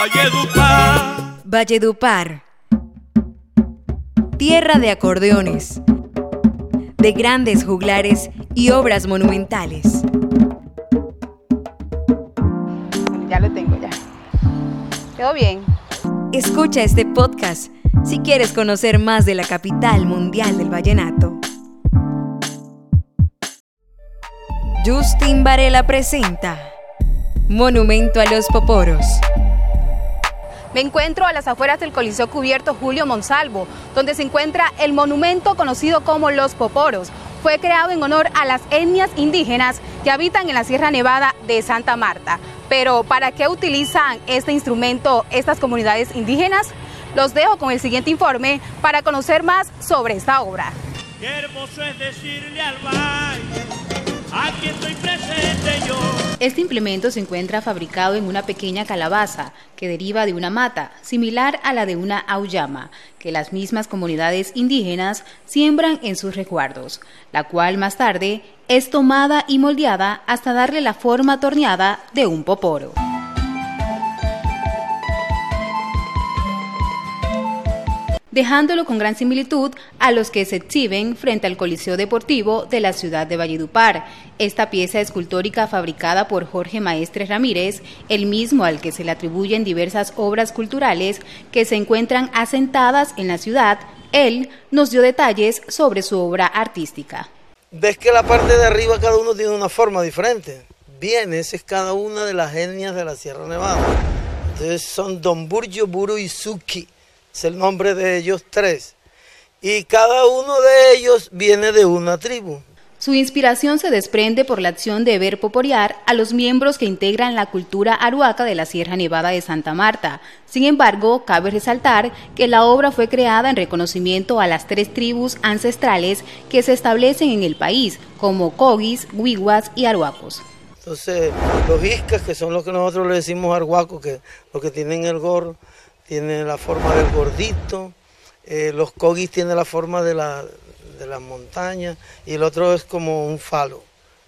Valledupar. Valledupar. Tierra de acordeones, de grandes juglares y obras monumentales. Ya lo tengo ya. Quedó bien. Escucha este podcast si quieres conocer más de la capital mundial del vallenato. Justin Varela presenta Monumento a los Poporos. Me encuentro a las afueras del Coliseo Cubierto Julio Monsalvo, donde se encuentra el monumento conocido como Los Poporos. Fue creado en honor a las etnias indígenas que habitan en la Sierra Nevada de Santa Marta. Pero, ¿para qué utilizan este instrumento estas comunidades indígenas? Los dejo con el siguiente informe para conocer más sobre esta obra. Qué hermoso es decirle al aquí estoy presente yo. Este implemento se encuentra fabricado en una pequeña calabaza que deriva de una mata, similar a la de una auyama, que las mismas comunidades indígenas siembran en sus resguardos, la cual más tarde es tomada y moldeada hasta darle la forma torneada de un poporo. Dejándolo con gran similitud a los que se exhiben frente al Coliseo Deportivo de la ciudad de Valledupar. Esta pieza escultórica fabricada por Jorge Maestre Ramírez, el mismo al que se le atribuyen diversas obras culturales que se encuentran asentadas en la ciudad, él nos dio detalles sobre su obra artística. Ves que la parte de arriba cada uno tiene una forma diferente. Bien, esa es cada una de las etnias de la Sierra Nevada. Entonces son Don Burjo, Buru y Suki es el nombre de ellos tres. Y cada uno de ellos viene de una tribu. Su inspiración se desprende por la acción de ver poporear a los miembros que integran la cultura aruaca de la Sierra Nevada de Santa Marta. Sin embargo, cabe resaltar que la obra fue creada en reconocimiento a las tres tribus ancestrales que se establecen en el país, como Cogis, Huiguas y Aruacos. Entonces, los iscas, que son los que nosotros le decimos arhuacos, que los que tienen el gorro, tiene la forma del gordito, eh, los cogis tienen la forma de la, de la montaña y el otro es como un falo,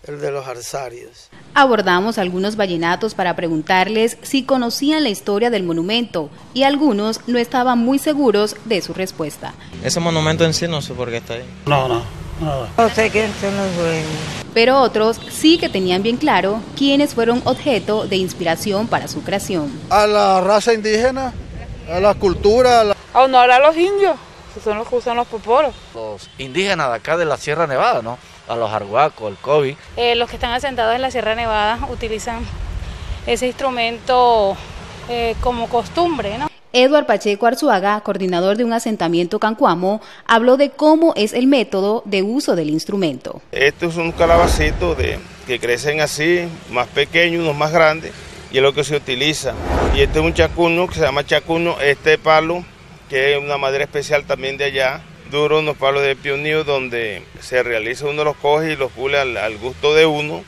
el de los arsarios. Abordamos algunos vallenatos para preguntarles si conocían la historia del monumento y algunos no estaban muy seguros de su respuesta. Ese monumento en sí no sé por qué está ahí. No, no. No sé quién son los dueños. Pero otros sí que tenían bien claro quiénes fueron objeto de inspiración para su creación. A la raza indígena a la cultura. A, la... honor a los indios, que son los que usan los poporos. Los indígenas de acá de la Sierra Nevada, ¿no? A los arhuacos, el COVID. Eh, los que están asentados en la Sierra Nevada utilizan ese instrumento eh, como costumbre, ¿no? Eduard Pacheco Arzuaga, coordinador de un asentamiento cancuamo, habló de cómo es el método de uso del instrumento. Este es un calabacito de, que crecen así, más pequeños, unos más grandes, y es lo que se utiliza. Y este es un chacuno que se llama chacuno, este palo, que es una madera especial también de allá, duro, unos palos de pionío donde se realiza, uno los coge y los pule al, gusto de uno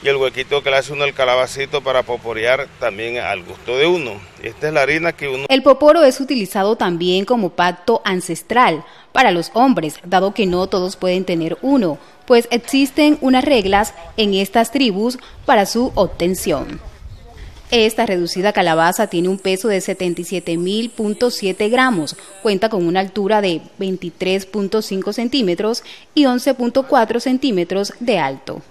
y el huequito que le hace uno al calabacito para poporear también al gusto de uno. Esta es la harina que uno... El poporo es utilizado también como pacto ancestral para los hombres, dado que no todos pueden tener uno, pues existen unas reglas en estas tribus para su obtención. Esta reducida calabaza tiene un peso de 77.000.7 gramos, cuenta con una altura de 23.5 centímetros y 11.4 centímetros de alto.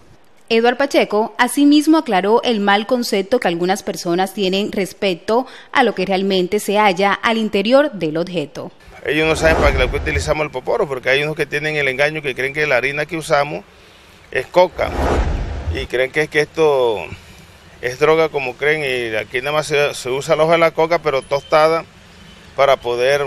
Eduard Pacheco asimismo aclaró el mal concepto que algunas personas tienen respecto a lo que realmente se halla al interior del objeto. Ellos no saben para qué utilizamos el poporo, porque hay unos que tienen el engaño que creen que la harina que usamos es coca y creen que es que esto es droga como creen y aquí nada más se, usa el hoja de la coca pero tostada para poder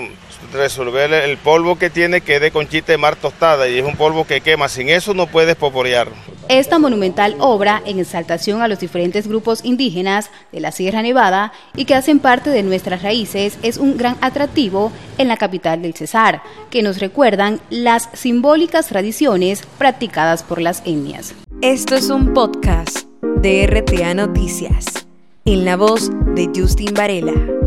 resolver el polvo que tiene que es de conchita de mar tostada y es un polvo que quema, sin eso no puedes poporear. Esta monumental obra en exaltación a los diferentes grupos indígenas de la Sierra Nevada y que hacen parte de nuestras raíces es un gran atractivo en la capital del Cesar, que nos recuerdan las simbólicas tradiciones practicadas por las etnias. Esto es un podcast de RTA Noticias, en la voz de Justin Varela.